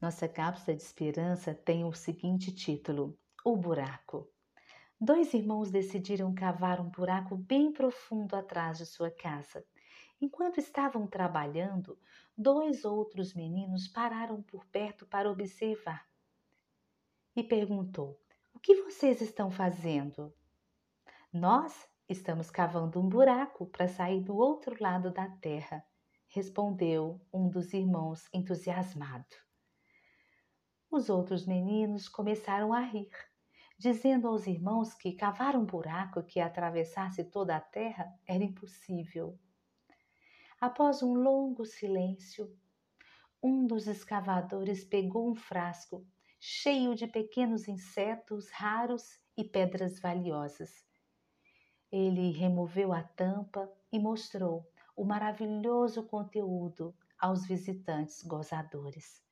Nossa cápsula de esperança tem o seguinte título: O Buraco. Dois irmãos decidiram cavar um buraco bem profundo atrás de sua casa. Enquanto estavam trabalhando, dois outros meninos pararam por perto para observar. E perguntou: O que vocês estão fazendo? Nós estamos cavando um buraco para sair do outro lado da terra, respondeu um dos irmãos entusiasmado. Os outros meninos começaram a rir, dizendo aos irmãos que cavar um buraco que atravessasse toda a terra era impossível. Após um longo silêncio, um dos escavadores pegou um frasco cheio de pequenos insetos raros e pedras valiosas. Ele removeu a tampa e mostrou o maravilhoso conteúdo aos visitantes gozadores.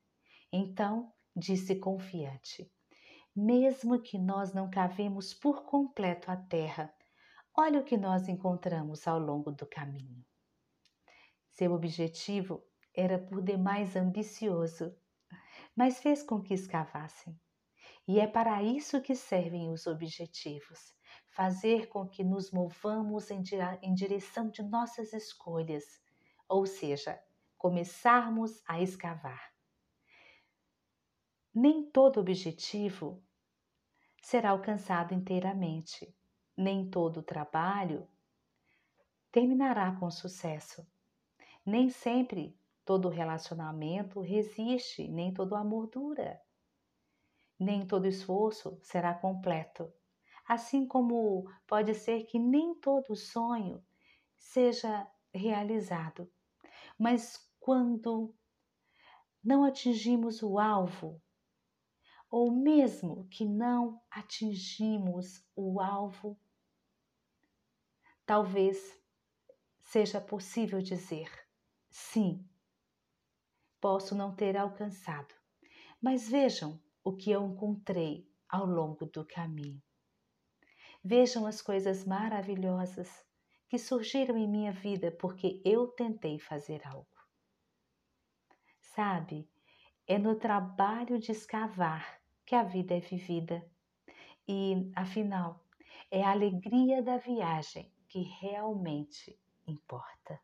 Então disse confiante: Mesmo que nós não cavemos por completo a terra, olha o que nós encontramos ao longo do caminho. Seu objetivo era por demais ambicioso, mas fez com que escavassem. E é para isso que servem os objetivos fazer com que nos movamos em, em direção de nossas escolhas, ou seja, começarmos a escavar nem todo objetivo será alcançado inteiramente, nem todo trabalho terminará com sucesso. Nem sempre todo relacionamento resiste, nem todo amor dura. Nem todo esforço será completo. Assim como pode ser que nem todo sonho seja realizado. Mas quando não atingimos o alvo ou mesmo que não atingimos o alvo, talvez seja possível dizer: sim, posso não ter alcançado, mas vejam o que eu encontrei ao longo do caminho. Vejam as coisas maravilhosas que surgiram em minha vida porque eu tentei fazer algo. Sabe, é no trabalho de escavar que a vida é vivida. E, afinal, é a alegria da viagem que realmente importa.